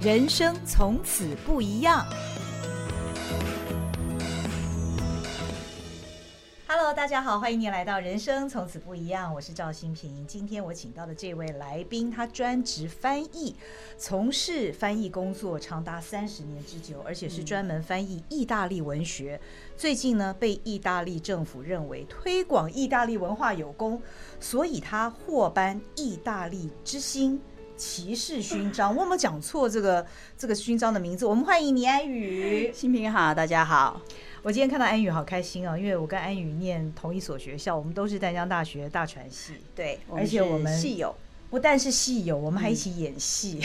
人生从此不一样。Hello，大家好，欢迎您来到《人生从此不一样》，我是赵新平。今天我请到的这位来宾，他专职翻译，从事翻译工作长达三十年之久，而且是专门翻译意大利文学。最近呢，被意大利政府认为推广意大利文化有功，所以他获颁意大利之星骑士勋章。我有没有讲错这个这个勋章的名字？我们欢迎倪安宇。新平好，大家好。我今天看到安宇好开心啊，因为我跟安宇念同一所学校，我们都是淡江大学大传系，对，而且我们系友，不但是系友，我们还一起演戏，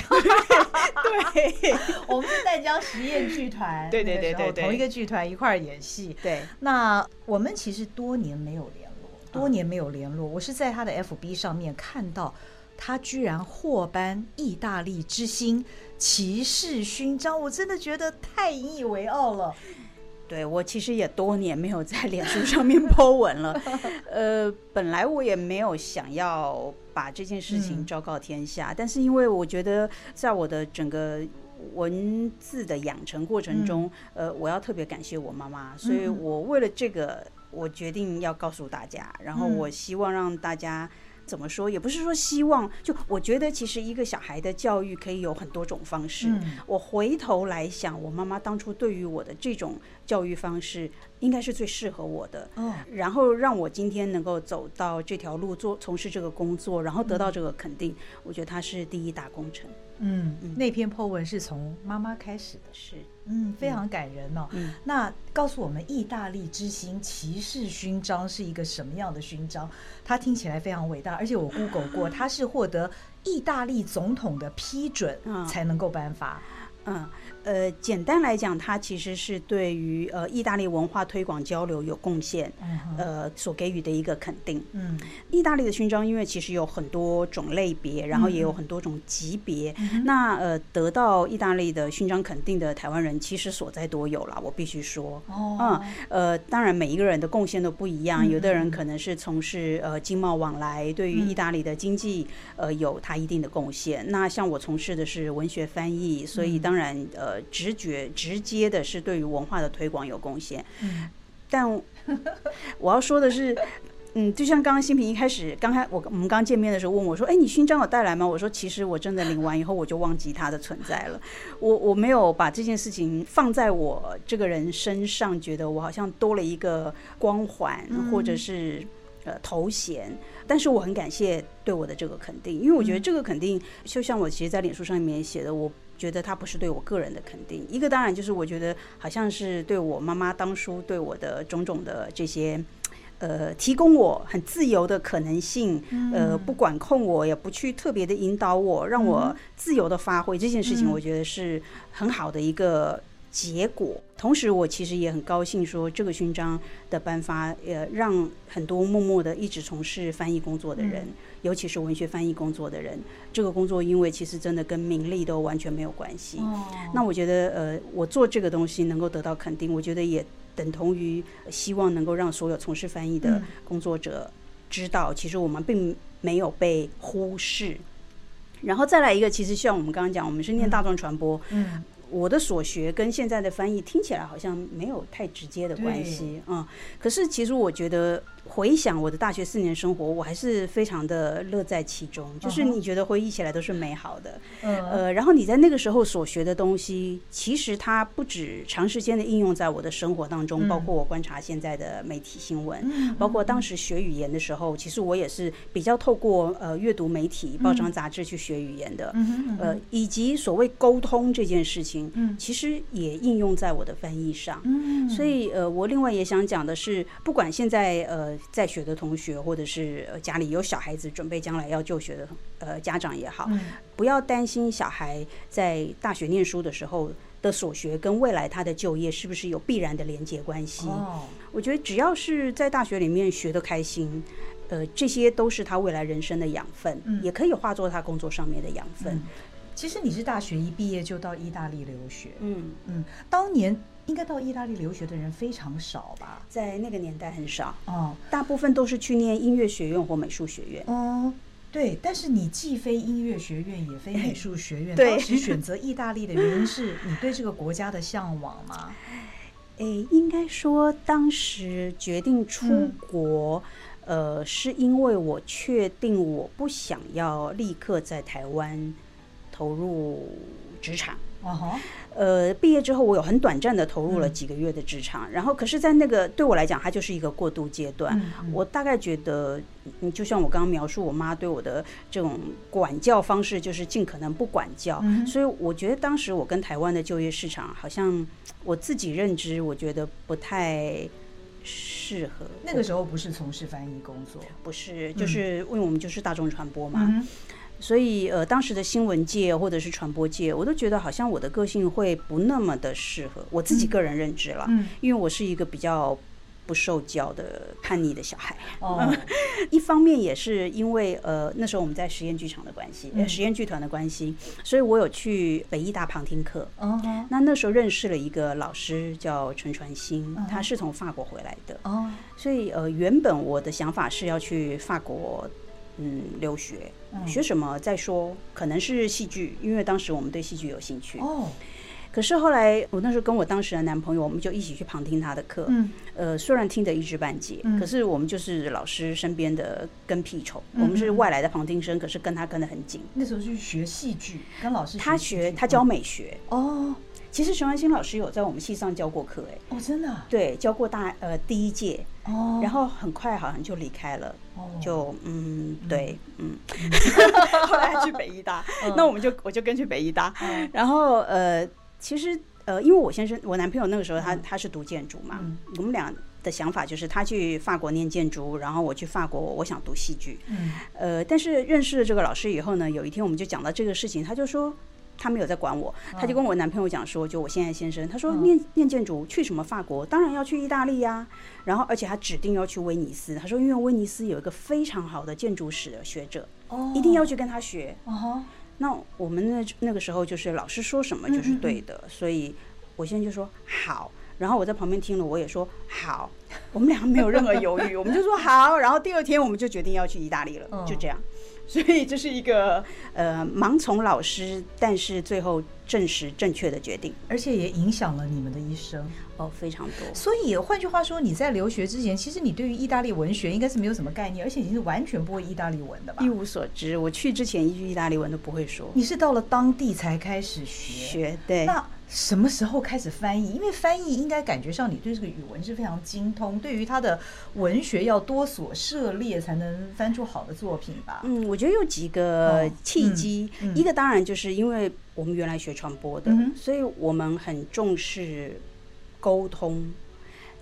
对，我们是淡江实验剧团，对对对对对，同一个剧团一块儿演戏，对。那我们其实多年没有联络，多年没有联络，我是在他的 FB 上面看到他居然获颁意大利之星骑士勋章，我真的觉得太引以为傲了。对，我其实也多年没有在脸书上面 po 文了，呃，本来我也没有想要把这件事情昭告天下，嗯，但是因为我觉得在我的整个文字的养成过程中，嗯，呃，我要特别感谢我妈妈，所以我为了这个，我决定要告诉大家，然后我希望让大家。怎么说？也不是说希望，就我觉得其实一个小孩的教育可以有很多种方式。嗯、我回头来想，我妈妈当初对于我的这种教育方式，应该是最适合我的。嗯，然后让我今天能够走到这条路，做从事这个工作，然后得到这个肯定，嗯、我觉得它是第一大功臣。嗯，那篇 po 文是从妈妈开始的，是，嗯，非常感人哦。嗯，那告诉我们，意大利之星骑士勋章是一个什么样的勋章？它听起来非常伟大，而且我 Google 过，它是获得意大利总统的批准才能够颁发。嗯。呃，简单来讲，它其实是对于呃意大利文化推广交流有贡献，呃所给予的一个肯定。嗯，意大利的勋章，因为其实有很多种类别，然后也有很多种级别。嗯、那呃，得到意大利的勋章肯定的台湾人，其实所在多有了，我必须说。哦。嗯，呃，当然每一个人的贡献都不一样，有的人可能是从事呃经贸往来，对于意大利的经济呃有他一定的贡献。那像我从事的是文学翻译，所以当然呃。直觉直接的是对于文化的推广有贡献，嗯，但我要说的是，嗯，就像刚刚新平一开始，刚开我我们刚见面的时候问我说，哎，你勋章有带来吗？我说其实我真的领完以后我就忘记它的存在了，我我没有把这件事情放在我这个人身上，觉得我好像多了一个光环或者是呃头衔，但是我很感谢对我的这个肯定，因为我觉得这个肯定就像我其实，在脸书上面写的我。觉得他不是对我个人的肯定，一个当然就是我觉得好像是对我妈妈当初对我的种种的这些，呃，提供我很自由的可能性，呃，不管控我，也不去特别的引导我，让我自由的发挥这件事情，我觉得是很好的一个结果。同时，我其实也很高兴说这个勋章的颁发，呃，让很多默默的一直从事翻译工作的人。尤其是文学翻译工作的人，这个工作因为其实真的跟名利都完全没有关系。哦。那我觉得，呃，我做这个东西能够得到肯定，我觉得也等同于希望能够让所有从事翻译的工作者知道，其实我们并没有被忽视。然后再来一个，其实像我们刚刚讲，我们是念大众传播。嗯。我的所学跟现在的翻译听起来好像没有太直接的关系。嗯。可是其实我觉得。回想我的大学四年生活，我还是非常的乐在其中。就是你觉得回忆起来都是美好的，呃，然后你在那个时候所学的东西，其实它不止长时间的应用在我的生活当中，包括我观察现在的媒体新闻，包括当时学语言的时候，其实我也是比较透过呃阅读媒体、报章杂志去学语言的，呃，以及所谓沟通这件事情，其实也应用在我的翻译上。所以呃，我另外也想讲的是，不管现在呃。在学的同学，或者是家里有小孩子准备将来要就学的呃家长也好，不要担心小孩在大学念书的时候的所学跟未来他的就业是不是有必然的连接关系。我觉得只要是在大学里面学的开心，呃，这些都是他未来人生的养分，也可以化作他工作上面的养分。其实你是大学一毕业就到意大利留学，嗯嗯，当年。应该到意大利留学的人非常少吧？在那个年代很少，哦，大部分都是去念音乐学院或美术学院。哦，对，但是你既非音乐学院，也非美术学院，当时选择意大利的原因是你对这个国家的向往吗？诶，应该说当时决定出国，嗯、呃，是因为我确定我不想要立刻在台湾投入职场。哦、uh huh. 呃，毕业之后我有很短暂的投入了几个月的职场，嗯、然后可是，在那个对我来讲，它就是一个过渡阶段。嗯嗯、我大概觉得，你就像我刚刚描述，我妈对我的这种管教方式，就是尽可能不管教。嗯、所以我觉得当时我跟台湾的就业市场，好像我自己认知，我觉得不太适合。那个时候不是从事翻译工作，不是，就是因为我们就是大众传播嘛。嗯所以，呃，当时的新闻界或者是传播界，我都觉得好像我的个性会不那么的适合我自己个人认知了。嗯，因为我是一个比较不受教的叛逆的小孩。哦，一方面也是因为，呃，那时候我们在实验剧场的关系，呃，实验剧团的关系，所以我有去北艺大旁听课。哦，那那时候认识了一个老师叫陈传兴，他是从法国回来的。哦，所以，呃，原本我的想法是要去法国。嗯，留学学什么再说，可能是戏剧，因为当时我们对戏剧有兴趣。哦，可是后来我那时候跟我当时的男朋友，我们就一起去旁听他的课。嗯，呃，虽然听得一知半解，嗯、可是我们就是老师身边的跟屁虫，嗯、我们是外来的旁听生，可是跟他跟得很紧。那时候去学戏剧，跟老师学他学他教美学。哦。其实熊安新老师有在我们系上教过课，哎，哦，真的、啊，对，教过大呃第一届，哦，然后很快好像就离开了，哦，就嗯，对，嗯，嗯。后来还去北艺大，嗯、那我们就我就跟去北艺大，嗯、然后呃，其实呃，因为我先生我男朋友那个时候他、嗯、他是读建筑嘛，嗯、我们俩的想法就是他去法国念建筑，然后我去法国我想读戏剧，嗯，呃，但是认识了这个老师以后呢，有一天我们就讲到这个事情，他就说。他没有在管我，他就跟我男朋友讲说，就我现在先生，他说念念建筑去什么法国，当然要去意大利呀。然后而且他指定要去威尼斯，他说因为威尼斯有一个非常好的建筑史的学者，哦。一定要去跟他学。那我们那那个时候就是老师说什么就是对的，所以我现在就说好。然后我在旁边听了，我也说好。我们两个没有任何犹豫，我们就说好。然后第二天我们就决定要去意大利了，就这样。所以这是一个呃盲从老师，但是最后证实正确的决定，而且也影响了你们的一生哦，非常多。所以换句话说，你在留学之前，其实你对于意大利文学应该是没有什么概念，而且你是完全不会意大利文的吧？一无所知。我去之前一句意大利文都不会说。你是到了当地才开始学？学，对。那什么时候开始翻译？因为翻译应该感觉上你对这个语文是非常精通，对于他的文学要多所涉猎才能翻出好的作品吧？嗯，我觉得有几个契机，哦嗯嗯、一个当然就是因为我们原来学传播的，嗯、所以我们很重视沟通。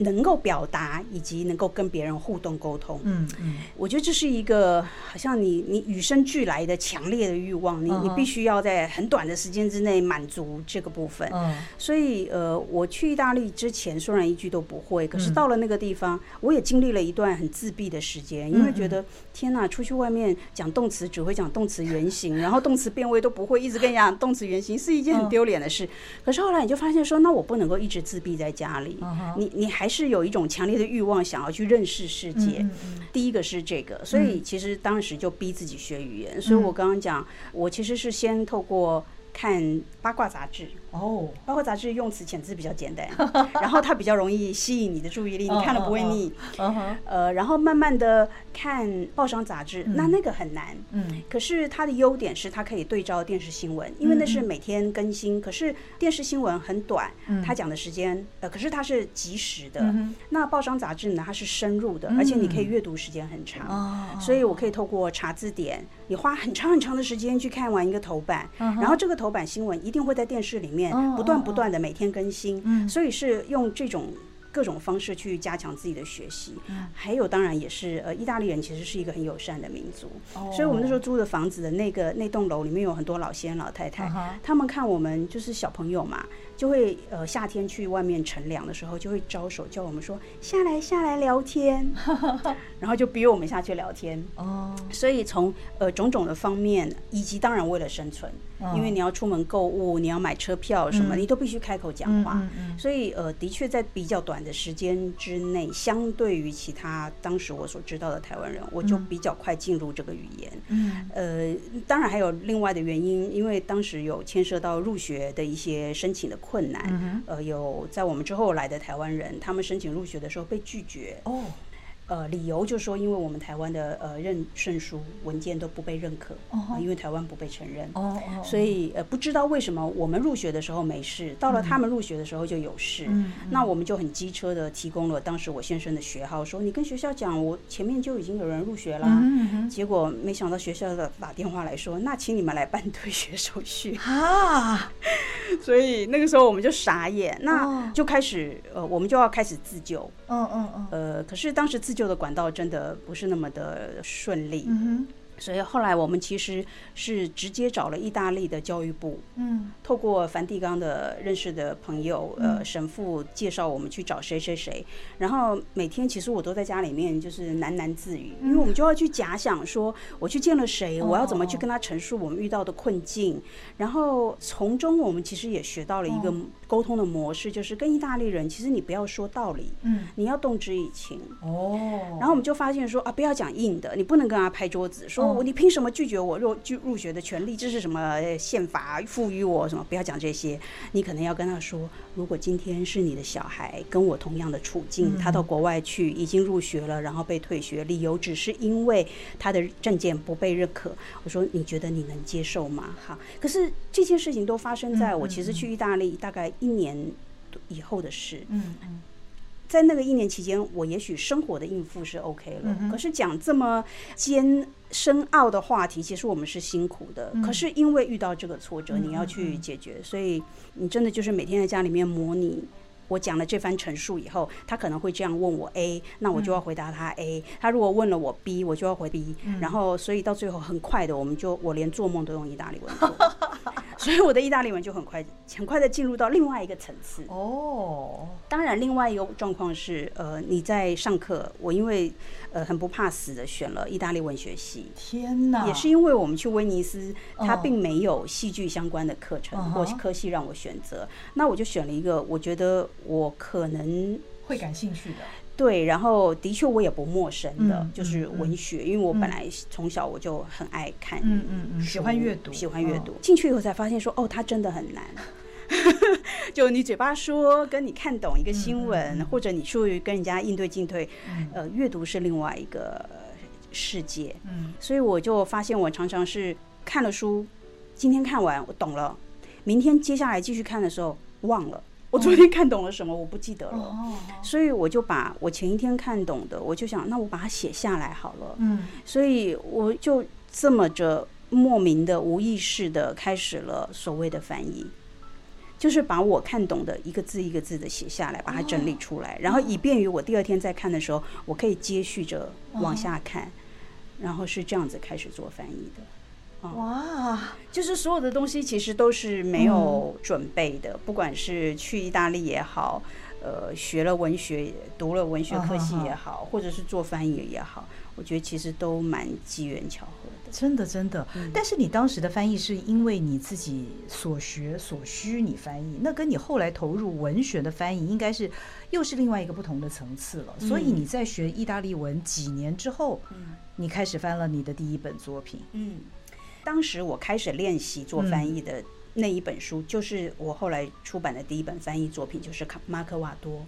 能够表达以及能够跟别人互动沟通，嗯嗯，嗯我觉得这是一个好像你你与生俱来的强烈的欲望，你你必须要在很短的时间之内满足这个部分。嗯，所以呃，我去意大利之前虽然一句都不会，可是到了那个地方，我也经历了一段很自闭的时间，因为觉得天哪，出去外面讲动词只会讲动词原形，然后动词变位都不会，一直跟人讲动词原形是一件很丢脸的事。可是后来你就发现说，那我不能够一直自闭在家里，你你还是有一种强烈的欲望，想要去认识世界。嗯嗯、第一个是这个，所以其实当时就逼自己学语言。嗯、所以我刚刚讲，我其实是先透过看八卦杂志。哦，八卦杂志用词遣字比较简单，然后它比较容易吸引你的注意力，你看了不会腻。呃，然后慢慢的看报章杂志，那那个很难。嗯，可是它的优点是它可以对照电视新闻，因为那是每天更新。可是电视新闻很短，它讲的时间呃，可是它是及时的。那报章杂志呢，它是深入的，而且你可以阅读时间很长。所以我可以透过查字典，你花很长很长的时间去看完一个头版，然后这个头版新闻一定会在电视里面。不断不断的每天更新，所以是用这种各种方式去加强自己的学习。还有当然也是呃，意大利人其实是一个很友善的民族，所以我们那时候租的房子的那个那栋楼里面有很多老先生老太太，他们看我们就是小朋友嘛。就会呃夏天去外面乘凉的时候，就会招手叫我们说下来下来聊天，然后就逼我们下去聊天。哦，所以从呃种种的方面，以及当然为了生存，因为你要出门购物，你要买车票什么，你都必须开口讲话。所以呃的确在比较短短的时间之内，相对于其他当时我所知道的台湾人，我就比较快进入这个语言。嗯，呃，当然还有另外的原因，因为当时有牵涉到入学的一些申请的困难。嗯、呃，有在我们之后来的台湾人，他们申请入学的时候被拒绝。哦。呃，理由就是说，因为我们台湾的呃认证书文件都不被认可，oh. 因为台湾不被承认，oh. Oh. 所以呃不知道为什么我们入学的时候没事，到了他们入学的时候就有事。嗯、那我们就很机车的提供了当时我先生的学号，说你跟学校讲，我前面就已经有人入学了。嗯、结果没想到学校的打电话来说，那请你们来办 退学手续啊。所以那个时候我们就傻眼，那就开始呃我们就要开始自救。嗯嗯嗯。呃，可是当时自救。的管道真的不是那么的顺利。嗯所以后来我们其实是直接找了意大利的教育部，嗯，透过梵蒂冈的认识的朋友，呃，神父介绍我们去找谁谁谁，然后每天其实我都在家里面就是喃喃自语，因为我们就要去假想说我去见了谁，我要怎么去跟他陈述我们遇到的困境，然后从中我们其实也学到了一个沟通的模式，就是跟意大利人，其实你不要说道理，嗯，你要动之以情，哦，然后我们就发现说啊，不要讲硬的，你不能跟他拍桌子说。你凭什么拒绝我入入入学的权利？这是什么宪法赋予我什么？不要讲这些，你可能要跟他说：如果今天是你的小孩跟我同样的处境，他到国外去已经入学了，然后被退学，理由只是因为他的证件不被认可。我说你觉得你能接受吗？哈，可是这件事情都发生在我其实去意大利大概一年以后的事。嗯嗯。在那个一年期间，我也许生活的应付是 OK 了。可是讲这么艰深奥的话题，其实我们是辛苦的。可是因为遇到这个挫折，你要去解决，所以你真的就是每天在家里面模拟。我讲了这番陈述以后，他可能会这样问我 A，那我就要回答他 A。他如果问了我 B，我就要回 B。然后，所以到最后很快的，我们就我连做梦都用意大利文做。所以我的意大利文就很快，很快的进入到另外一个层次。哦，当然，另外一个状况是，呃，你在上课，我因为呃很不怕死的选了意大利文学系。天哪！也是因为我们去威尼斯，它并没有戏剧相关的课程或科系让我选择，那我就选了一个我觉得我可能会感兴趣的。对，然后的确我也不陌生的，就是文学，因为我本来从小我就很爱看，嗯嗯嗯，喜欢阅读，喜欢阅读。进去以后才发现说，哦，它真的很难。就你嘴巴说，跟你看懂一个新闻，或者你去跟人家应对进退，呃，阅读是另外一个世界。嗯，所以我就发现，我常常是看了书，今天看完我懂了，明天接下来继续看的时候忘了。我昨天看懂了什么？我不记得了，所以我就把我前一天看懂的，我就想，那我把它写下来好了。嗯，所以我就这么着莫名的、无意识的开始了所谓的翻译，就是把我看懂的一个字一个字的写下来，把它整理出来，然后以便于我第二天再看的时候，我可以接续着往下看，然后是这样子开始做翻译的。哇，就是所有的东西其实都是没有准备的，不管是去意大利也好，呃，学了文学，读了文学科系也好，或者是做翻译也好，我觉得其实都蛮机缘巧合的。真的，真的。但是你当时的翻译是因为你自己所学所需，你翻译，那跟你后来投入文学的翻译，应该是又是另外一个不同的层次了。所以你在学意大利文几年之后，你开始翻了你的第一本作品，嗯。当时我开始练习做翻译的那一本书，就是我后来出版的第一本翻译作品，就是《马可·瓦多》。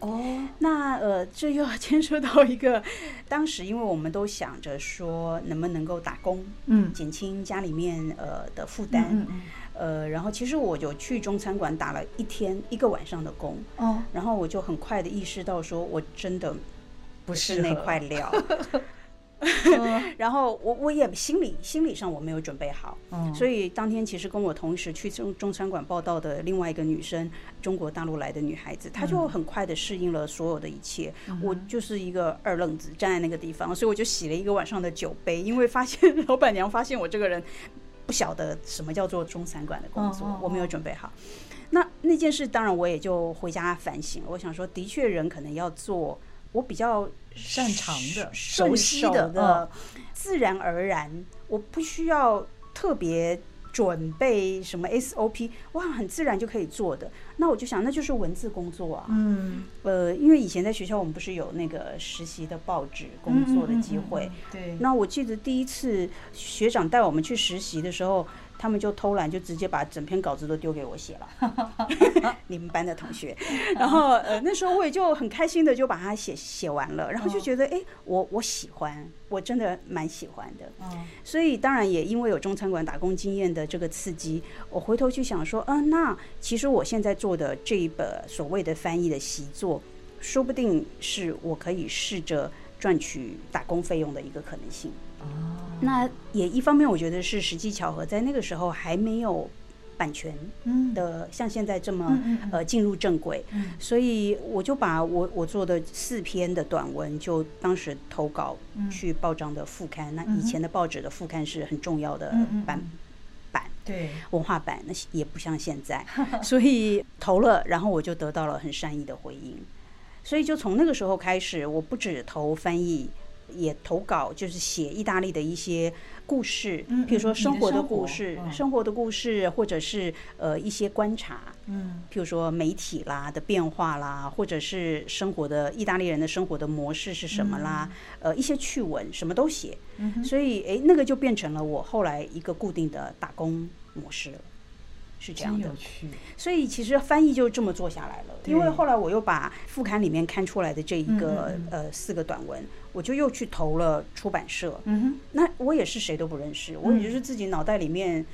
哦，那呃，这又要牵涉到一个，当时因为我们都想着说，能不能够打工，嗯，减轻家里面呃的负担，嗯嗯，呃，然后其实我就去中餐馆打了一天一个晚上的工，哦，然后我就很快的意识到，说我真的不是那块料。然后我我也心理心理上我没有准备好，所以当天其实跟我同时去中中餐馆报道的另外一个女生，中国大陆来的女孩子，她就很快的适应了所有的一切。我就是一个二愣子站在那个地方，所以我就洗了一个晚上的酒杯，因为发现老板娘发现我这个人不晓得什么叫做中餐馆的工作，我没有准备好。那那件事当然我也就回家反省了，我想说的确人可能要做我比较。擅长的、熟悉的、自然而然，我不需要特别准备什么 SOP，哇，很自然就可以做的。那我就想，那就是文字工作啊。嗯，呃，因为以前在学校，我们不是有那个实习的报纸工作的机会。嗯嗯嗯、对。那我记得第一次学长带我们去实习的时候。他们就偷懒，就直接把整篇稿子都丢给我写了。你们班的同学，然后呃那时候我也就很开心的就把它写写完了，然后就觉得哎、欸，我我喜欢，我真的蛮喜欢的。所以当然也因为有中餐馆打工经验的这个刺激，我回头去想说，嗯、呃，那其实我现在做的这一本所谓的翻译的习作，说不定是我可以试着赚取打工费用的一个可能性。哦，那也一方面，我觉得是时机巧合，在那个时候还没有版权的，像现在这么呃进入正轨，所以我就把我我做的四篇的短文，就当时投稿去报章的副刊。那以前的报纸的副刊是很重要的版版，对，文化版，那也不像现在，所以投了，然后我就得到了很善意的回应，所以就从那个时候开始，我不止投翻译。也投稿，就是写意大利的一些故事，比如说生活的故事，生活的故事，或者是呃一些观察，嗯，譬如说媒体啦的变化啦，或者是生活的意大利人的生活的模式是什么啦，呃一些趣闻什么都写，嗯所以诶那个就变成了我后来一个固定的打工模式了。是这样的，所以其实翻译就这么做下来了。因为后来我又把副刊里面刊出来的这一个呃四个短文，我就又去投了出版社。嗯哼，那我也是谁都不认识，我也就是自己脑袋里面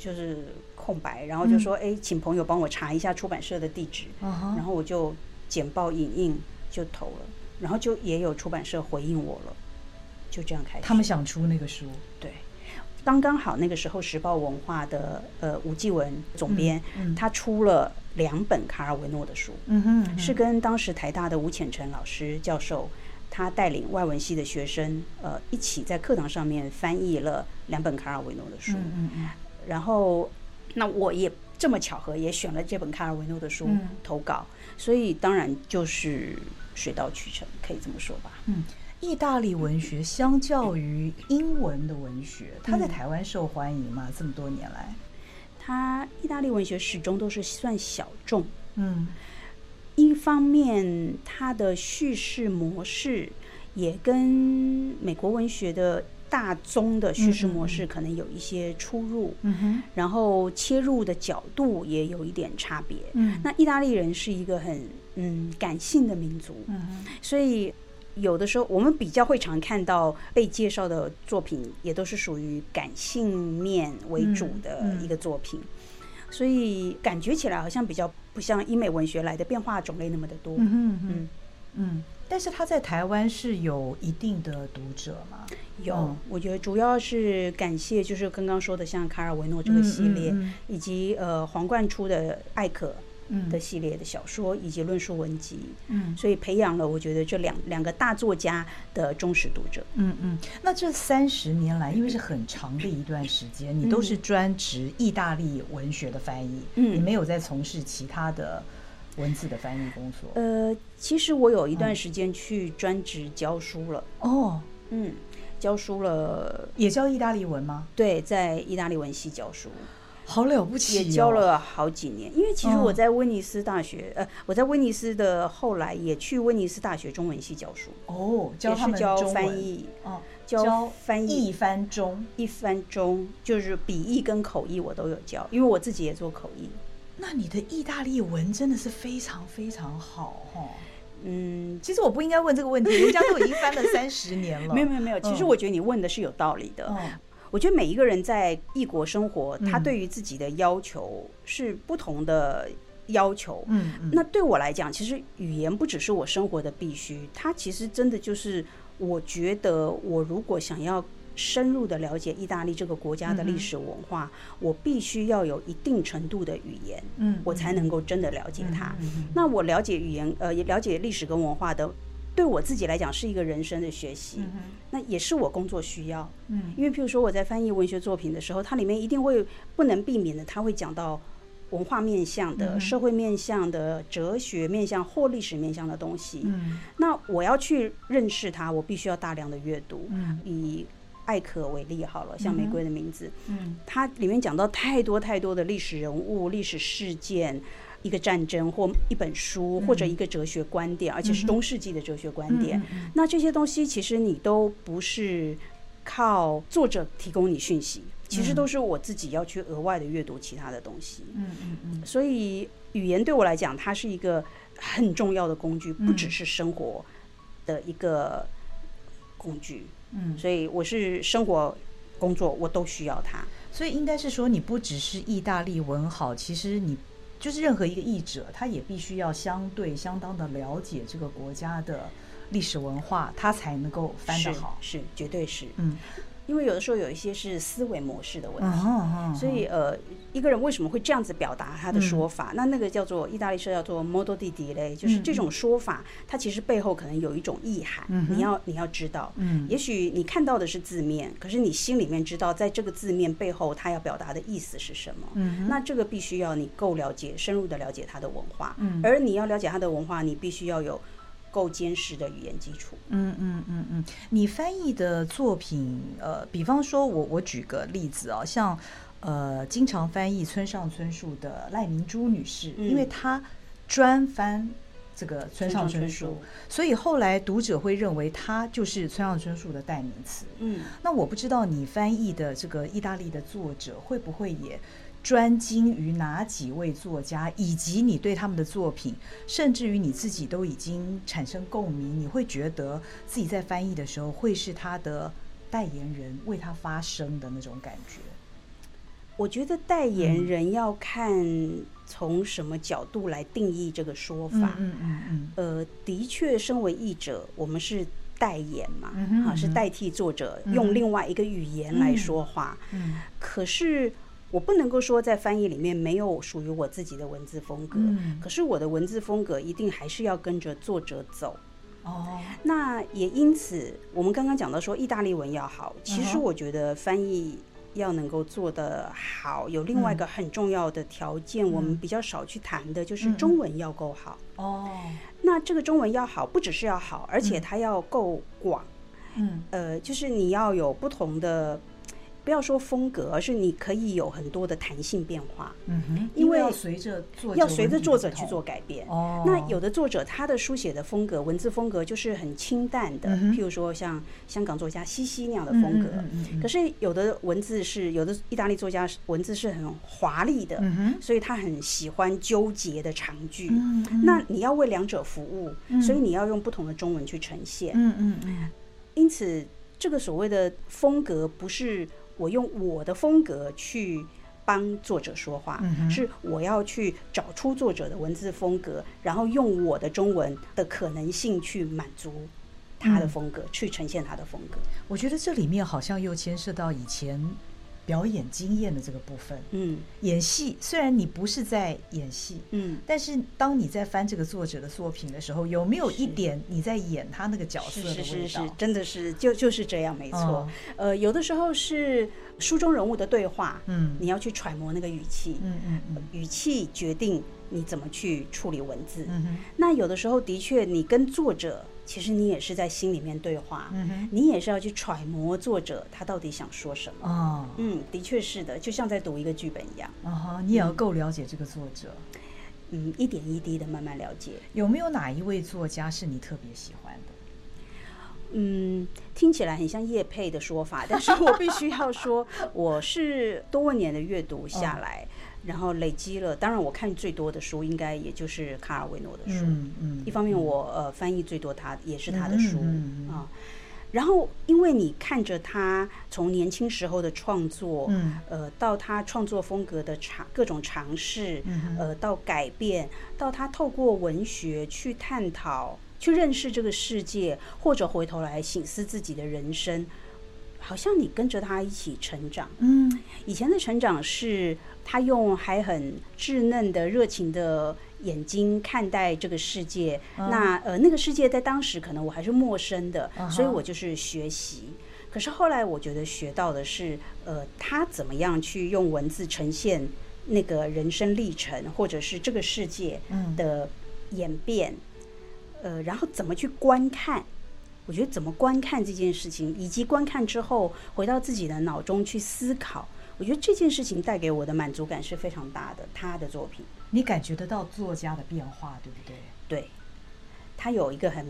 就是空白，然后就说哎，请朋友帮我查一下出版社的地址，然后我就简报影印就投了，然后就也有出版社回应我了，就这样开始。他们想出那个书，对。刚刚好那个时候，时报文化的呃吴继文总编，他出了两本卡尔维诺的书，是跟当时台大的吴浅成老师教授，他带领外文系的学生，呃，一起在课堂上面翻译了两本卡尔维诺的书，然后那我也这么巧合也选了这本卡尔维诺的书投稿，所以当然就是水到渠成，可以这么说吧。嗯。意大利文学相较于英文的文学，它在台湾受欢迎吗？这么多年来，它意大利文学始终都是算小众。嗯，一方面它的叙事模式也跟美国文学的大宗的叙事模式可能有一些出入。嗯哼，然后切入的角度也有一点差别。嗯，那意大利人是一个很嗯感性的民族。所以。有的时候，我们比较会常看到被介绍的作品，也都是属于感性面为主的一个作品，所以感觉起来好像比较不像英美文学来的变化种类那么的多。嗯嗯嗯。但是他在台湾是有一定的读者吗？有，我觉得主要是感谢就是刚刚说的像卡尔维诺这个系列，以及呃皇冠出的艾可。的系列的小说以及论述文集，嗯，所以培养了我觉得这两两个大作家的忠实读者，嗯嗯。那这三十年来，因为是很长的一段时间，你都是专职意大利文学的翻译，嗯，你没有在从事其他的文字的翻译工作。呃，其实我有一段时间去专职教书了，哦，嗯，教书了，也教意大利文吗？对，在意大利文系教书。好了不起，也教了好几年。因为其实我在威尼斯大学，呃，我在威尼斯的后来也去威尼斯大学中文系教书。哦，教他们教翻译，哦，教翻译一翻中，一翻中就是笔译跟口译我都有教，因为我自己也做口译。那你的意大利文真的是非常非常好哈。嗯，其实我不应该问这个问题，人家都已经翻了三十年了。没有没有没有，其实我觉得你问的是有道理的。我觉得每一个人在异国生活，他对于自己的要求是不同的要求。嗯，那对我来讲，其实语言不只是我生活的必须，它其实真的就是我觉得，我如果想要深入的了解意大利这个国家的历史文化，我必须要有一定程度的语言，嗯，我才能够真的了解它。那我了解语言，呃，也了解历史跟文化的。对我自己来讲是一个人生的学习，那也是我工作需要。嗯，因为譬如说我在翻译文学作品的时候，它里面一定会不能避免的，它会讲到文化面向的、社会面向的、哲学面向或历史面向的东西。嗯，那我要去认识它，我必须要大量的阅读。嗯，以艾可为例好了，像《玫瑰的名字》，嗯，它里面讲到太多太多的历史人物、历史事件，一个战争或一本书或者一个哲学观点，而且是中世纪的哲学观点。那这些东西其实你都不是靠作者提供你讯息，其实都是我自己要去额外的阅读其他的东西。嗯嗯嗯。所以语言对我来讲，它是一个很重要的工具，不只是生活的一个工具。嗯，所以我是生活、工作我都需要它。所以应该是说，你不只是意大利文好，其实你就是任何一个译者，他也必须要相对相当的了解这个国家的历史文化，他才能够翻得好。是，是，绝对是。嗯。因为有的时候有一些是思维模式的问题，uh uh. 所以呃，一个人为什么会这样子表达他的说法？嗯、那那个叫做意大利说叫做 modo di dire，就是这种说法，嗯、它其实背后可能有一种意涵，嗯、你要你要知道。嗯，也许你看到的是字面，可是你心里面知道，在这个字面背后，他要表达的意思是什么？嗯，那这个必须要你够了解，深入的了解他的文化。嗯，而你要了解他的文化，你必须要有。够坚实的语言基础。嗯嗯嗯嗯，你翻译的作品，呃，比方说我我举个例子啊，像呃，经常翻译村上春树的赖明珠女士，嗯、因为她专翻这个村上春树，所以后来读者会认为她就是村上春树的代名词。嗯，那我不知道你翻译的这个意大利的作者会不会也。专精于哪几位作家，以及你对他们的作品，甚至于你自己都已经产生共鸣，你会觉得自己在翻译的时候会是他的代言人，为他发声的那种感觉。我觉得代言人要看从什么角度来定义这个说法。嗯嗯嗯。呃，的确，身为译者，我们是代言嘛，啊，是代替作者用另外一个语言来说话。嗯。可是。我不能够说在翻译里面没有属于我自己的文字风格，嗯、可是我的文字风格一定还是要跟着作者走。哦，那也因此，我们刚刚讲到说意大利文要好，其实我觉得翻译要能够做得好，有另外一个很重要的条件，我们比较少去谈的，就是中文要够好。哦，那这个中文要好，不只是要好，而且它要够广。嗯，呃，就是你要有不同的。不要说风格，而是你可以有很多的弹性变化。嗯哼，因为要随着作要随着作者去做改变。哦，那有的作者他的书写的风格，文字风格就是很清淡的，譬如说像香港作家西西那样的风格。嗯，可是有的文字是有的意大利作家文字是很华丽的，所以他很喜欢纠结的长句。嗯，那你要为两者服务，所以你要用不同的中文去呈现。嗯嗯嗯。因此，这个所谓的风格不是。我用我的风格去帮作者说话，嗯、是我要去找出作者的文字风格，然后用我的中文的可能性去满足他的风格，嗯、去呈现他的风格。我觉得这里面好像又牵涉到以前。表演经验的这个部分，嗯，演戏虽然你不是在演戏，嗯，但是当你在翻这个作者的作品的时候，有没有一点你在演他那个角色的味道？是是是，真的是就就是这样，没错。哦、呃，有的时候是书中人物的对话，嗯，你要去揣摩那个语气，嗯嗯嗯，语气决定你怎么去处理文字。嗯哼，那有的时候的确，你跟作者。其实你也是在心里面对话，你也是要去揣摩作者他到底想说什么。哦，嗯，的确是的，就像在读一个剧本一样。啊、哦、你也要够了解这个作者，嗯，一点一滴的慢慢了解。有没有哪一位作家是你特别喜欢的？嗯，听起来很像叶佩的说法，但是我必须要说，我是多年的阅读下来。哦然后累积了，当然我看最多的书应该也就是卡尔维诺的书。嗯嗯。一方面我呃翻译最多他也是他的书啊。然后因为你看着他从年轻时候的创作，嗯，呃，到他创作风格的尝各种尝试，呃，到改变，到他透过文学去探讨、去认识这个世界，或者回头来醒思自己的人生。好像你跟着他一起成长，嗯，以前的成长是他用还很稚嫩的热情的眼睛看待这个世界，嗯、那呃那个世界在当时可能我还是陌生的，嗯、所以我就是学习。可是后来我觉得学到的是，呃，他怎么样去用文字呈现那个人生历程，或者是这个世界的演变，嗯、呃，然后怎么去观看。我觉得怎么观看这件事情，以及观看之后回到自己的脑中去思考，我觉得这件事情带给我的满足感是非常大的。他的作品，你感觉得到作家的变化，对不对？对，他有一个很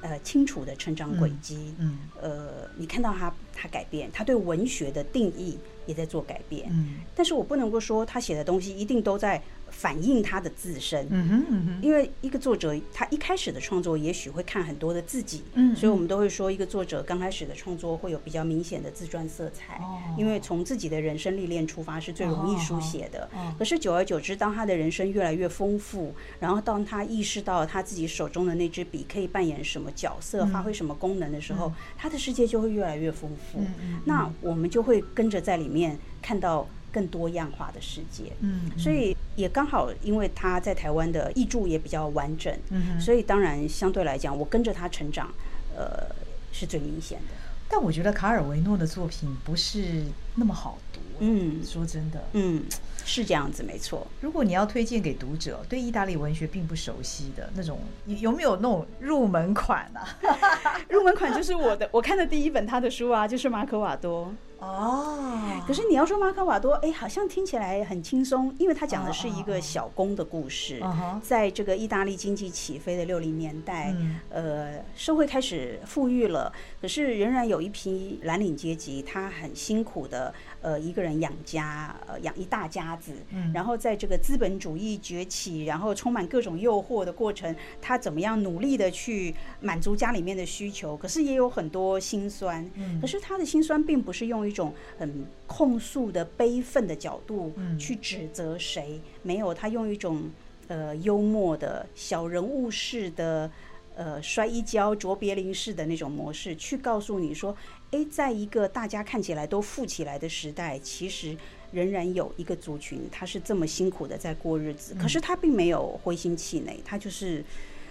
呃清楚的成长轨迹。嗯，嗯呃，你看到他他改变，他对文学的定义也在做改变。嗯，但是我不能够说他写的东西一定都在。反映他的自身，嗯哼嗯哼，因为一个作者他一开始的创作也许会看很多的自己，嗯，所以我们都会说一个作者刚开始的创作会有比较明显的自传色彩，哦，因为从自己的人生历练出发是最容易书写的。哦，可是久而久之，当他的人生越来越丰富，然后当他意识到他自己手中的那支笔可以扮演什么角色，发挥什么功能的时候，他的世界就会越来越丰富。那我们就会跟着在里面看到。更多样化的世界，嗯，所以也刚好，因为他在台湾的译著也比较完整，嗯，所以当然相对来讲，我跟着他成长，呃，是最明显的。但我觉得卡尔维诺的作品不是那么好读，嗯，说真的，嗯，是这样子，没错。如果你要推荐给读者，对意大利文学并不熟悉的那种，有没有那种入门款啊？入门款就是我的，我看的第一本他的书啊，就是马可瓦多。哦，可是你要说马可瓦多，哎，好像听起来很轻松，因为他讲的是一个小工的故事。在这个意大利经济起飞的六零年代，呃，社会开始富裕了，可是仍然有一批蓝领阶级，他很辛苦的，呃，一个人养家，呃，养一大家子。嗯然后在这个资本主义崛起，然后充满各种诱惑的过程，他怎么样努力的去满足家里面的需求？可是也有很多辛酸。嗯可是他的辛酸并不是用一一种很控诉的悲愤的角度去指责谁，没有，他用一种呃幽默的小人物式的呃摔一跤卓别林式的那种模式去告诉你说，诶，在一个大家看起来都富起来的时代，其实仍然有一个族群，他是这么辛苦的在过日子，可是他并没有灰心气馁，他就是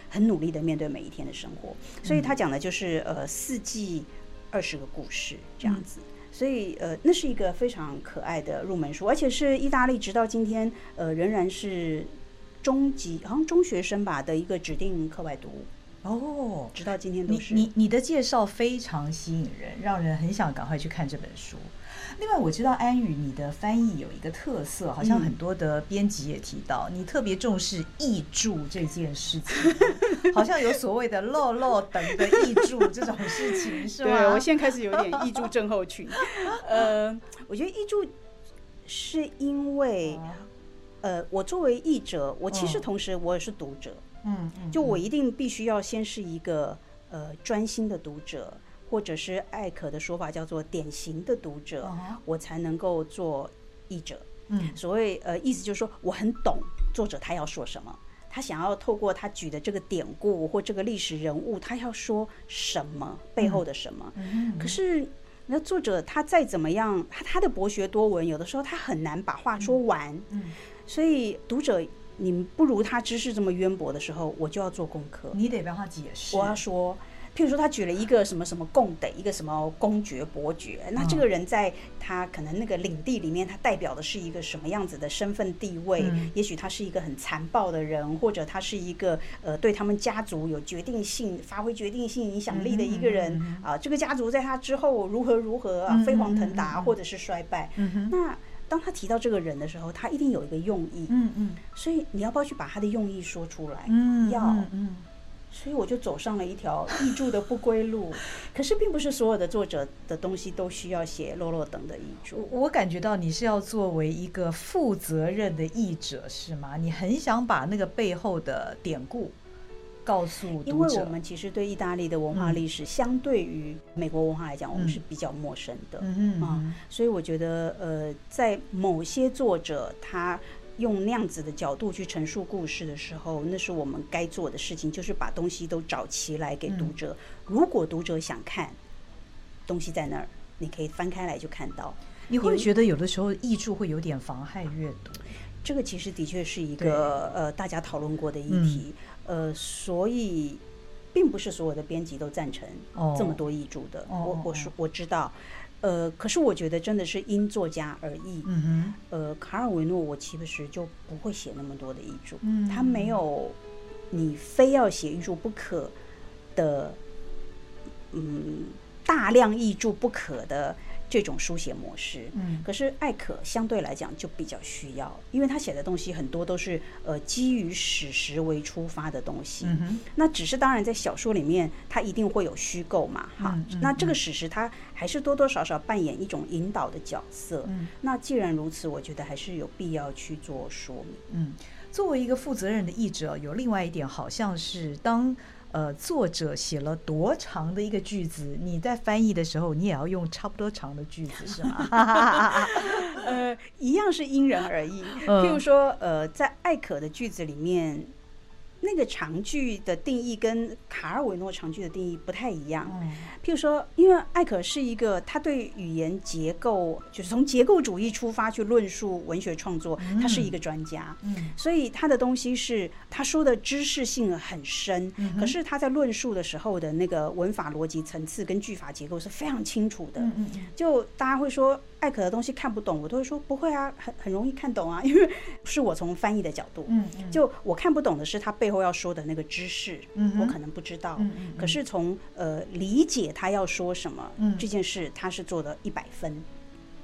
很努力的面对每一天的生活，所以他讲的就是呃四季二十个故事这样子。所以，呃，那是一个非常可爱的入门书，而且是意大利直到今天，呃，仍然是中级，好像中学生吧的一个指定课外读物。哦，直到今天都是。你你你的介绍非常吸引人，让人很想赶快去看这本书。另外，我知道安宇你的翻译有一个特色，好像很多的编辑也提到，嗯、你特别重视译著这件事情，好像有所谓的“漏漏等”的译著这种事情，是 吗？对，我现在开始有点译著症候群。呃，我觉得译著是因为，呃，我作为译者，我其实同时我也是读者，嗯，就我一定必须要先是一个呃专心的读者。或者是艾可的说法叫做典型的读者，uh. 我才能够做译者。嗯，所谓呃意思就是说我很懂作者他要说什么，他想要透过他举的这个典故或这个历史人物，他要说什么背后的什么。嗯，可是那作者他再怎么样，他他的博学多闻，有的时候他很难把话说完。嗯，所以读者你不如他知识这么渊博的时候，我就要做功课，你得帮他解释。我要说。譬如说，他举了一个什么什么共得，一个什么公爵伯爵，那这个人在他可能那个领地里面，他代表的是一个什么样子的身份地位？嗯、也许他是一个很残暴的人，或者他是一个呃对他们家族有决定性、发挥决定性影响力的一个人、嗯嗯、啊。这个家族在他之后如何如何啊，飞黄腾达，或者是衰败。那当他提到这个人的时候，他一定有一个用意。嗯嗯。所以你要不要去把他的用意说出来？嗯，要。嗯。所以我就走上了一条译著的不归路，可是并不是所有的作者的东西都需要写落落等的译著。我感觉到你是要作为一个负责任的译者，是吗？你很想把那个背后的典故告诉读者。因为我们其实对意大利的文化历史，相对于美国文化来讲，我们是比较陌生的。嗯啊，所以我觉得，呃，在某些作者他。用那样子的角度去陈述故事的时候，那是我们该做的事情，就是把东西都找齐来给读者。嗯、如果读者想看，东西在那儿，你可以翻开来就看到。你会觉得有的时候译著会有点妨害阅读？这个其实的确是一个呃大家讨论过的议题，嗯、呃，所以并不是所有的编辑都赞成这么多译著的。哦、我我说我知道。呃，可是我觉得真的是因作家而异。嗯哼，呃，卡尔维诺，我其实就不会写那么多的译著。嗯，他没有你非要写译著不可的嗯大量译著不可的。这种书写模式，嗯，可是艾可相对来讲就比较需要，因为他写的东西很多都是呃基于史实为出发的东西，嗯，那只是当然在小说里面，它一定会有虚构嘛，哈，嗯嗯、那这个史实它还是多多少少扮演一种引导的角色，嗯，那既然如此，我觉得还是有必要去做说明，嗯，作为一个负责任的译者，有另外一点好像是当。呃，作者写了多长的一个句子，你在翻译的时候，你也要用差不多长的句子，是吗？呃，一样是因人而异。譬如说，呃，在艾可的句子里面。那个长句的定义跟卡尔维诺长句的定义不太一样。譬如说，因为艾可是一个他对语言结构，就是从结构主义出发去论述文学创作，他是一个专家。所以他的东西是他说的知识性很深，可是他在论述的时候的那个文法逻辑层次跟句法结构是非常清楚的。就大家会说。艾可的东西看不懂，我都会说不会啊，很很容易看懂啊，因为是我从翻译的角度，嗯，嗯，就我看不懂的是他背后要说的那个知识，嗯，我可能不知道，嗯，嗯，可是从呃理解他要说什么，嗯，这件事他是做的一百分，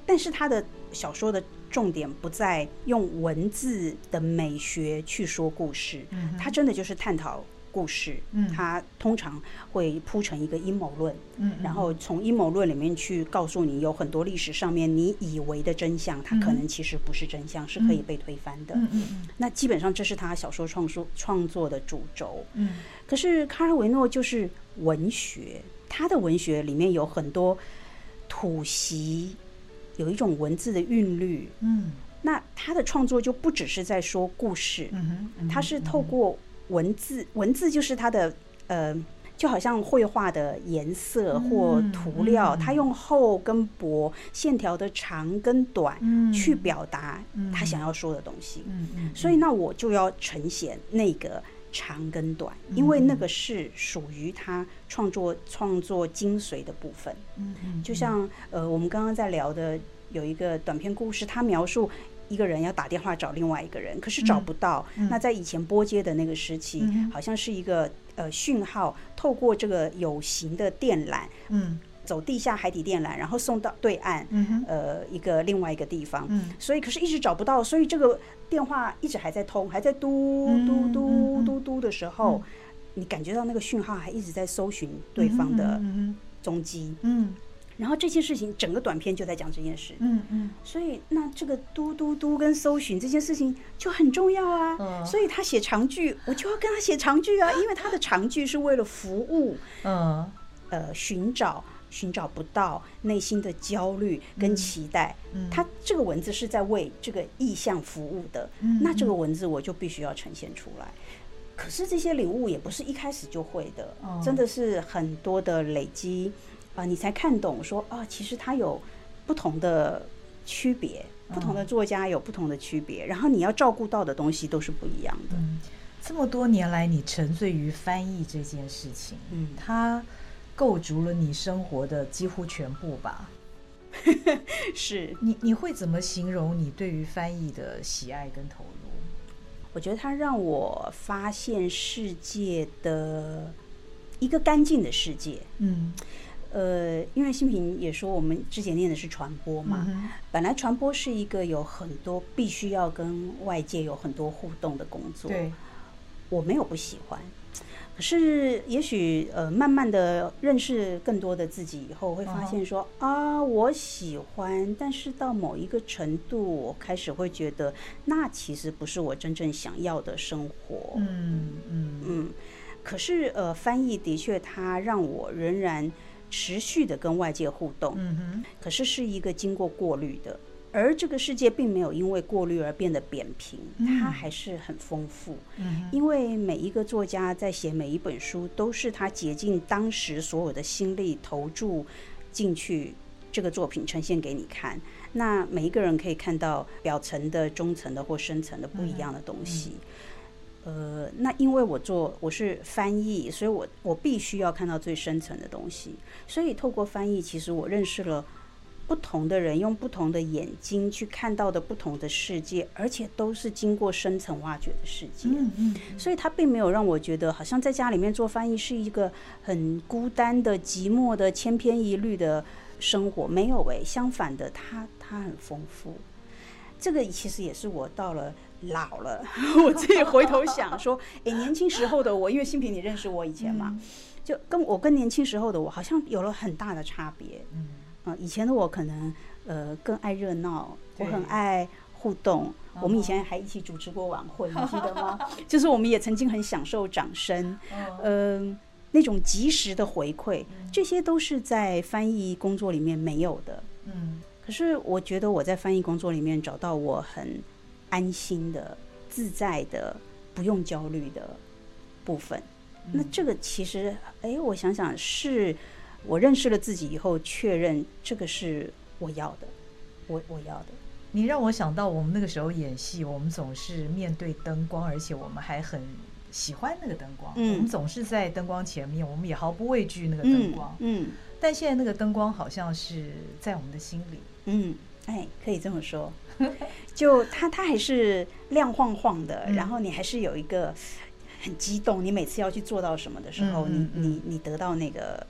但是他的小说的重点不在用文字的美学去说故事，嗯，他真的就是探讨。故事，嗯，它通常会铺成一个阴谋论，嗯，然后从阴谋论里面去告诉你，有很多历史上面你以为的真相，它可能其实不是真相，是可以被推翻的。嗯嗯，那基本上这是他小说创作创作的主轴。嗯，可是卡尔维诺就是文学，他的文学里面有很多吐息，有一种文字的韵律。嗯，那他的创作就不只是在说故事，嗯哼，他是透过。文字，文字就是它的，呃，就好像绘画的颜色或涂料，它用厚跟薄、线条的长跟短去表达他想要说的东西。嗯所以那我就要呈现那个长跟短，因为那个是属于他创作创作精髓的部分。嗯就像呃，我们刚刚在聊的有一个短篇故事，他描述。一个人要打电话找另外一个人，可是找不到。嗯、那在以前拨接的那个时期，嗯、好像是一个呃讯号，透过这个有形的电缆，嗯，走地下海底电缆，然后送到对岸，嗯、呃，一个另外一个地方。嗯、所以可是一直找不到，所以这个电话一直还在通，还在嘟嘟嘟嘟嘟的时候，嗯、你感觉到那个讯号还一直在搜寻对方的踪迹。嗯。然后这件事情，整个短片就在讲这件事。嗯嗯，所以那这个嘟嘟嘟跟搜寻这件事情就很重要啊。嗯，所以他写长句，我就要跟他写长句啊，因为他的长句是为了服务。嗯，呃，寻找寻找不到内心的焦虑跟期待。嗯，他这个文字是在为这个意向服务的。嗯，那这个文字我就必须要呈现出来。可是这些领悟也不是一开始就会的，真的是很多的累积。啊，你才看懂说啊，其实它有不同的区别，不同的作家有不同的区别，然后你要照顾到的东西都是不一样的。嗯，这么多年来，你沉醉于翻译这件事情，嗯，它构筑了你生活的几乎全部吧？是你你会怎么形容你对于翻译的喜爱跟投入？我觉得它让我发现世界的一个干净的世界。嗯。呃，因为新平也说，我们之前念的是传播嘛，嗯、本来传播是一个有很多必须要跟外界有很多互动的工作。对，我没有不喜欢，可是也许呃，慢慢的认识更多的自己以后，会发现说、哦、啊，我喜欢，但是到某一个程度，我开始会觉得，那其实不是我真正想要的生活。嗯嗯嗯，嗯。可是呃，翻译的确，它让我仍然。持续的跟外界互动，嗯哼，可是是一个经过过滤的，而这个世界并没有因为过滤而变得扁平，它还是很丰富，嗯，因为每一个作家在写每一本书，都是他竭尽当时所有的心力投注进去，这个作品呈现给你看，那每一个人可以看到表层的、中层的或深层的不一样的东西。嗯呃，那因为我做我是翻译，所以我我必须要看到最深层的东西。所以透过翻译，其实我认识了不同的人用不同的眼睛去看到的不同的世界，而且都是经过深层挖掘的世界。嗯嗯，所以他并没有让我觉得好像在家里面做翻译是一个很孤单的、寂寞的、千篇一律的生活。没有诶，相反的，他他很丰富。这个其实也是我到了老了，我自己回头想说，哎，年轻时候的我，因为新平你认识我以前嘛，就跟我跟年轻时候的我好像有了很大的差别。嗯。以前的我可能呃更爱热闹，我很爱互动。我们以前还一起主持过晚会，你记得吗？就是我们也曾经很享受掌声，嗯，那种及时的回馈，这些都是在翻译工作里面没有的。嗯，可是我觉得我在翻译工作里面找到我很安心的、自在的、不用焦虑的部分。那这个其实，哎，我想想是。我认识了自己以后，确认这个是我要的，我我要的。你让我想到我们那个时候演戏，我们总是面对灯光，而且我们还很喜欢那个灯光。嗯，我们总是在灯光前面，我们也毫不畏惧那个灯光。嗯，嗯，但现在那个灯光好像是在我们的心里。嗯，哎，可以这么说。就它，它还是亮晃晃的，嗯，然后你还是有一个很激动。你每次要去做到什么的时候，嗯嗯嗯，你你你得到那个。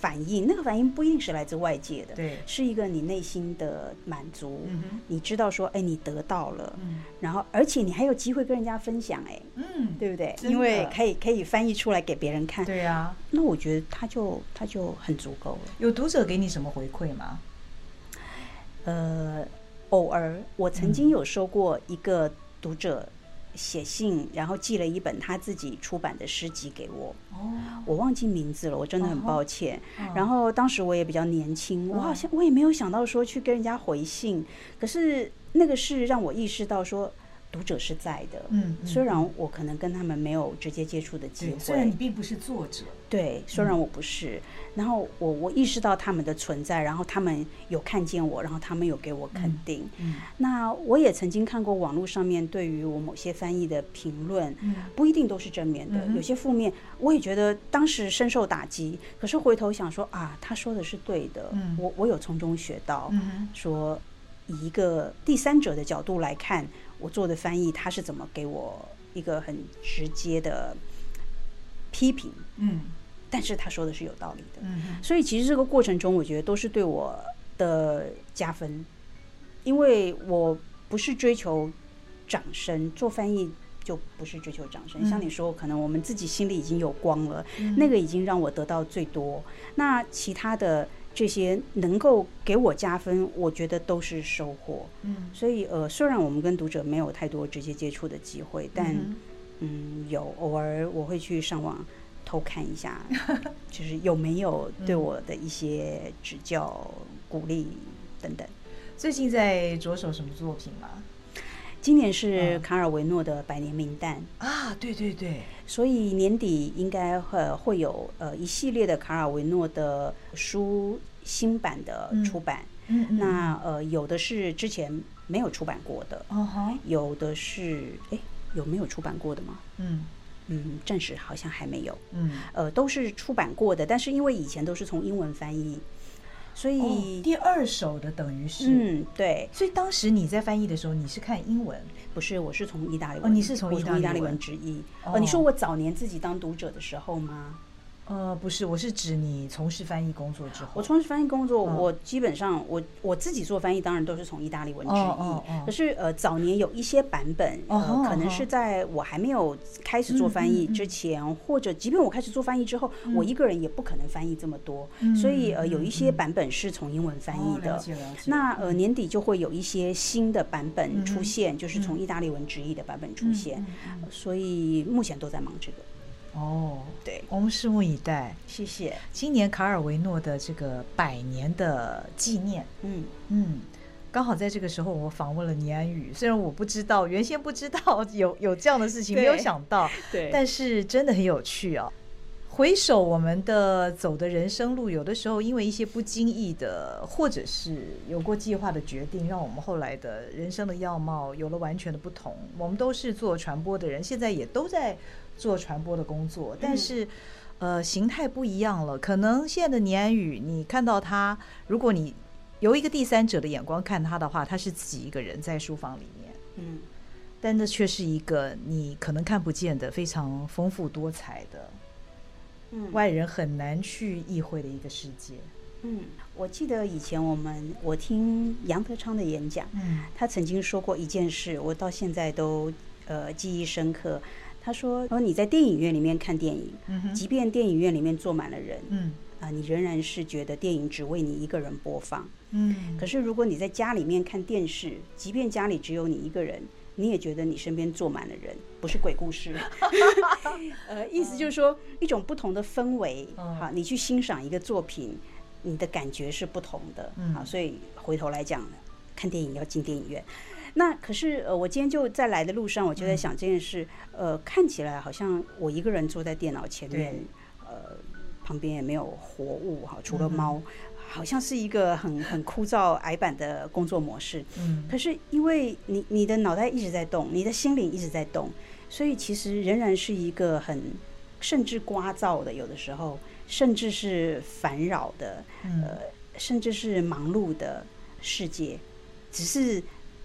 反应，那个反应不一定是来自外界的，对，是一个你内心的满足。嗯，你知道说，哎，你得到了，嗯，然后而且你还有机会跟人家分享，哎，嗯，对不对？因为可以可以翻译出来给别人看，对啊。那我觉得他就他就很足够了。有读者给你什么回馈吗？呃，偶尔我曾经有收过一个读者。写信，然后寄了一本他自己出版的诗集给我。哦，我忘记名字了，我真的很抱歉。然后当时我也比较年轻，我好像我也没有想到说去跟人家回信。可是那个是让我意识到说。读者是在的，嗯，虽然我可能跟他们没有直接接触的机会，虽然你并不是作者，对，虽然我不是，然后我我意识到他们的存在，然后他们有看见我，然后他们有给我肯定，嗯，那我也曾经看过网络上面对于我某些翻译的评论，不一定都是正面的，有些负面，我也觉得当时深受打击，可是回头想说啊，他说的是对的，我我有从中学到，嗯说以一个第三者的角度来看。我做的翻译，他是怎么给我一个很直接的批评？嗯，但是他说的是有道理的。嗯，所以其实这个过程中，我觉得都是对我的加分，因为我不是追求掌声，做翻译就不是追求掌声。像你说，可能我们自己心里已经有光了，那个已经让我得到最多。那其他的。这些能够给我加分，我觉得都是收获。嗯，所以呃，虽然我们跟读者没有太多直接接触的机会，但嗯，嗯，有偶尔我会去上网偷看一下，就是有没有对我的一些指教、嗯、鼓励等等。最近在着手什么作品吗？今年是卡尔维诺的百年名旦啊，对对对，所以年底应该会会有呃一系列的卡尔维诺的书新版的出版，嗯，嗯，那呃有的是之前没有出版过的，哦哈，有的是哎有没有出版过的吗？嗯。嗯，暂时好像还没有，嗯，呃都是出版过的，但是因为以前都是从英文翻译。所以、哦、第二首的等于是嗯对，所以当时你在翻译的时候，你是看英文？不是，我是从意大利文。哦，你是从意大利文直译。哦，你说我早年自己当读者的时候吗？呃，不是，我是指你从事翻译工作之后。我从事翻译工作，我基本上我我自己做翻译，当然都是从意大利文直译。可是呃，早年有一些版本，呃，可能是在我还没有开始做翻译之前，或者即便我开始做翻译之后，我一个人也不可能翻译这么多。所以呃，有一些版本是从英文翻译的。那呃，年底就会有一些新的版本出现，就是从意大利文直译的版本出现。所以目前都在忙这个。哦，对，我们拭目以待。谢谢。今年卡尔维诺的这个百年的纪念，嗯嗯，刚好在这个时候，我访问了倪安宇。虽然我不知道，原先不知道 有有这样的事情，没有想到，对，但是真的很有趣哦。回首我们的走的人生路，有的时候因为一些不经意的，或者是有过计划的决定，让我们后来的人生的样貌有了完全的不同。我们都是做传播的人，现在也都在。做传播的工作，但是，呃，形态不一样了。可能现在的年安宇，你看到他，如果你由一个第三者的眼光看他的话，他是自己一个人在书房里面，嗯，但那却是一个你可能看不见的非常丰富多彩的，嗯，外人很难去意会的一个世界。嗯，我记得以前我们我听杨德昌的演讲，嗯，他曾经说过一件事，我到现在都呃记忆深刻。他说：“说你在电影院里面看电影，嗯，即便电影院里面坐满了人，嗯啊，你仍然是觉得电影只为你一个人播放，嗯。可是如果你在家里面看电视，即便家里只有你一个人，你也觉得你身边坐满了人，不是鬼故事。呃，意思就是说一种不同的氛围，好，你去欣赏一个作品，你的感觉是不同的，好，所以回头来讲，看电影要进电影院。”那可是呃，我今天就在来的路上，我就在想这件事。呃，看起来好像我一个人坐在电脑前面，呃，旁边也没有活物哈，除了猫，好像是一个很很枯燥矮板的工作模式。嗯。可是因为你你的脑袋一直在动，你的心灵一直在动，所以其实仍然是一个很甚至聒噪的，有的时候甚至是烦扰的，呃，甚至是忙碌的世界，只是。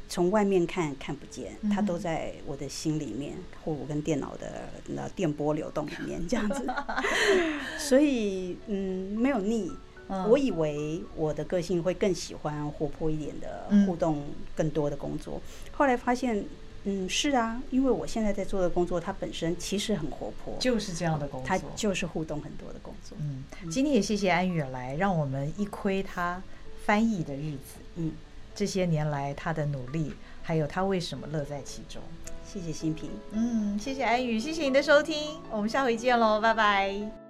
从外面看看不见，它都在我的心里面，或我跟电脑的那电波流动里面 这样子。所以，嗯，没有腻。我以为我的个性会更喜欢活泼一点的互动，更多的工作。后来发现，嗯，是啊，因为我现在在做的工作，它本身其实很活泼，就是这样的工作，它就是互动很多的工作。嗯，今天也谢谢安宇来，让我们一窥他翻译的日子。嗯。这些年来他的努力，还有他为什么乐在其中？谢谢新平，嗯，谢谢安宇，谢谢你的收听，我们下回见喽，拜拜。